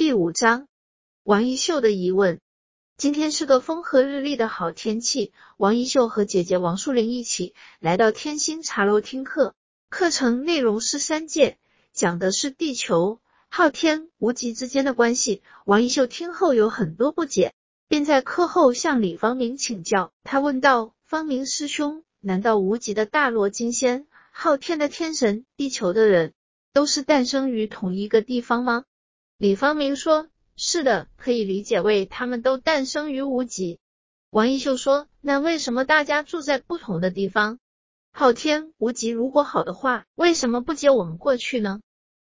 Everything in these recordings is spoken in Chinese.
第五章，王一秀的疑问。今天是个风和日丽的好天气，王一秀和姐姐王淑玲一起来到天星茶楼听课。课程内容是三界，讲的是地球、昊天、无极之间的关系。王一秀听后有很多不解，便在课后向李方明请教。他问道：“方明师兄，难道无极的大罗金仙、昊天的天神、地球的人，都是诞生于同一个地方吗？”李方明说：“是的，可以理解为他们都诞生于无极。”王一秀说：“那为什么大家住在不同的地方？昊天、无极如果好的话，为什么不接我们过去呢？”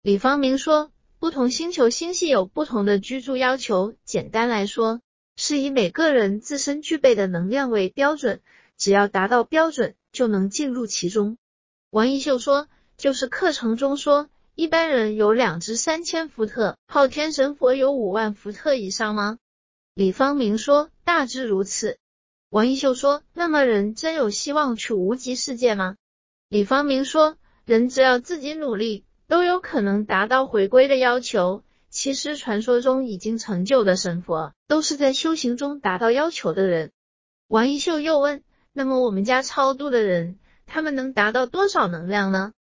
李方明说：“不同星球星系有不同的居住要求，简单来说，是以每个人自身具备的能量为标准，只要达到标准，就能进入其中。”王一秀说：“就是课程中说。”一般人有两至三千伏特，昊天神佛有五万伏特以上吗？李方明说，大致如此。王一秀说，那么人真有希望去无极世界吗？李方明说，人只要自己努力，都有可能达到回归的要求。其实传说中已经成就的神佛，都是在修行中达到要求的人。王一秀又问，那么我们家超度的人，他们能达到多少能量呢？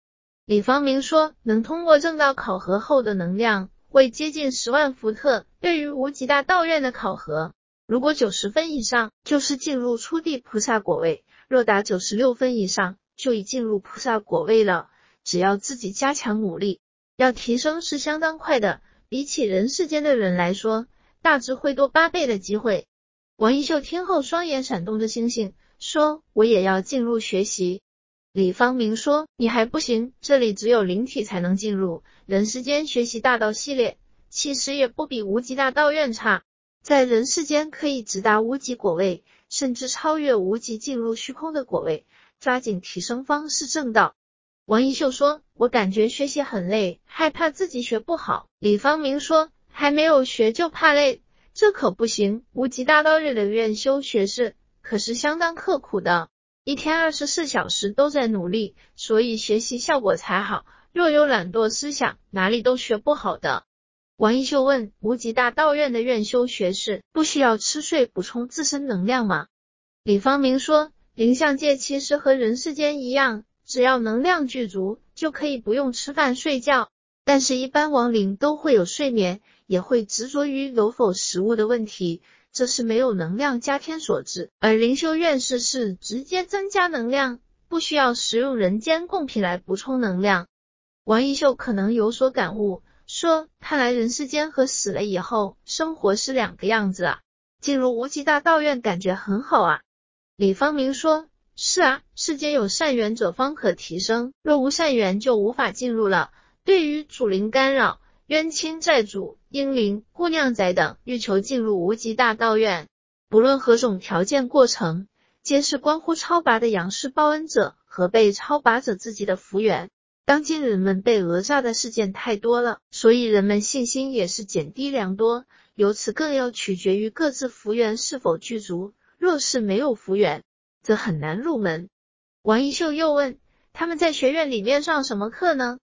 李方明说，能通过正道考核后的能量会接近十万伏特。对于无极大道院的考核，如果九十分以上，就是进入初地菩萨果位；若达九十六分以上，就已进入菩萨果位了。只要自己加强努力，要提升是相当快的。比起人世间的人来说，大致会多八倍的机会。王一秀听后，双眼闪动着星星，说：“我也要进入学习。”李方明说：“你还不行，这里只有灵体才能进入。人世间学习大道系列，其实也不比无极大道院差。在人世间可以直达无极果位，甚至超越无极进入虚空的果位。抓紧提升方是正道。”王一秀说：“我感觉学习很累，害怕自己学不好。”李方明说：“还没有学就怕累，这可不行。无极大道院的院修学士可是相当刻苦的。”一天二十四小时都在努力，所以学习效果才好。若有懒惰思想，哪里都学不好的。王一秀问：无极大道院的院修学士不需要吃睡补充自身能量吗？李方明说：灵象界其实和人世间一样，只要能量具足，就可以不用吃饭睡觉。但是，一般亡灵都会有睡眠，也会执着于有否食物的问题。这是没有能量加添所致，而灵修院士是直接增加能量，不需要食用人间贡品来补充能量。王一秀可能有所感悟，说：“看来人世间和死了以后生活是两个样子啊。”进入无极大道院感觉很好啊。李方明说：“是啊，世间有善缘者方可提升，若无善缘就无法进入了。对于主灵干扰。”冤亲债主、婴灵、姑娘仔等欲求进入无极大道院，不论何种条件过程，皆是关乎超拔的阳世报恩者和被超拔者自己的福缘。当今人们被讹诈的事件太多了，所以人们信心也是减低良多。由此更要取决于各自福缘是否具足。若是没有福缘，则很难入门。王一秀又问：他们在学院里面上什么课呢？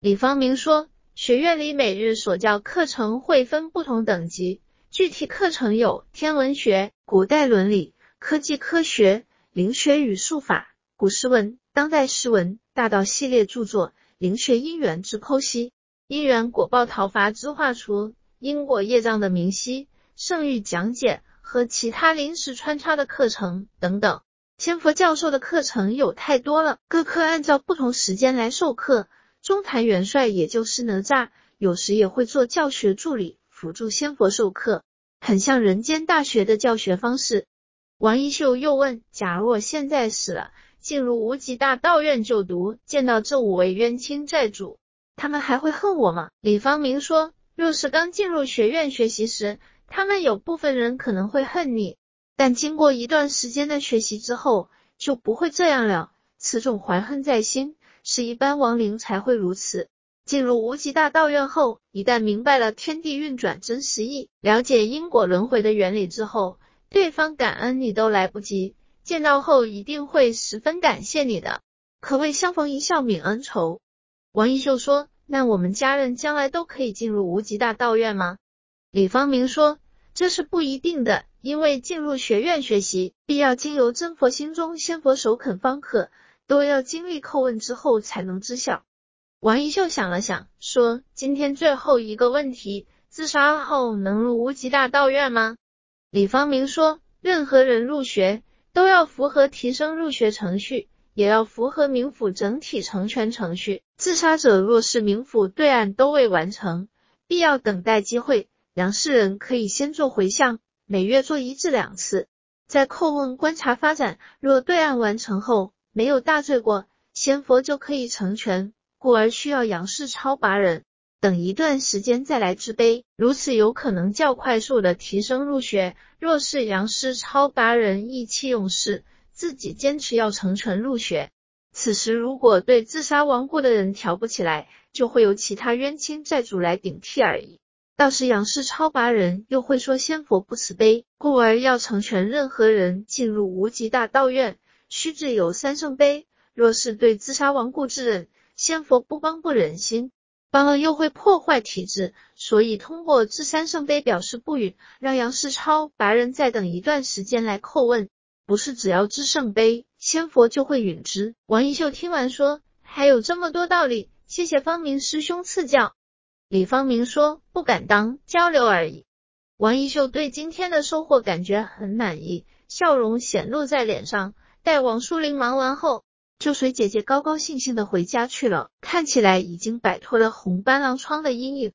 李方明说。学院里每日所教课程会分不同等级，具体课程有天文学、古代伦理、科技科学、灵学与术法、古诗文、当代诗文、大道系列著作、灵学因缘之剖析、因缘果报讨伐之画出、因果业障的明晰、圣域讲解和其他临时穿插的课程等等。千佛教授的课程有太多了，各科按照不同时间来授课。中坛元帅也就是哪吒，有时也会做教学助理，辅助仙佛授课，很像人间大学的教学方式。王一秀又问：假如我现在死了，进入无极大道院就读，见到这五位冤亲债主，他们还会恨我吗？李方明说：若是刚进入学院学习时，他们有部分人可能会恨你，但经过一段时间的学习之后，就不会这样了。此种怀恨在心。是一般亡灵才会如此。进入无极大道院后，一旦明白了天地运转真实意，了解因果轮回的原理之后，对方感恩你都来不及，见到后一定会十分感谢你的，可谓相逢一笑泯恩仇。王一秀说：“那我们家人将来都可以进入无极大道院吗？”李方明说：“这是不一定的，因为进入学院学习，必要经由真佛心中仙佛首肯方可，都要经历叩问之后才能知晓。”王一秀想了想，说：“今天最后一个问题，自杀后能入无极大道院吗？”李方明说：“任何人入学，都要符合提升入学程序，也要符合冥府整体成全程序。自杀者若是冥府对案都未完成，必要等待机会。”杨世人可以先做回向，每月做一至两次，在叩问观察发展。若对案完成后没有大罪过，仙佛就可以成全，故而需要杨氏超拔人等一段时间再来制碑，如此有可能较快速的提升入学。若是杨氏超拔人意气用事，自己坚持要成全入学，此时如果对自杀亡故的人调不起来，就会由其他冤亲债主来顶替而已。倒是杨氏超拔人又会说仙佛不慈悲，故而要成全任何人进入无极大道院，须至有三圣杯。若是对自杀亡故之人，仙佛不帮不忍心，帮了又会破坏体质，所以通过至三圣杯表示不允，让杨世超拔人再等一段时间来叩问。不是只要知圣杯，仙佛就会允之。王一秀听完说，还有这么多道理，谢谢方明师兄赐教。李方明说：“不敢当，交流而已。”王一秀对今天的收获感觉很满意，笑容显露在脸上。待王淑玲忙完后，就随姐姐高高兴兴的回家去了，看起来已经摆脱了红斑狼疮的阴影。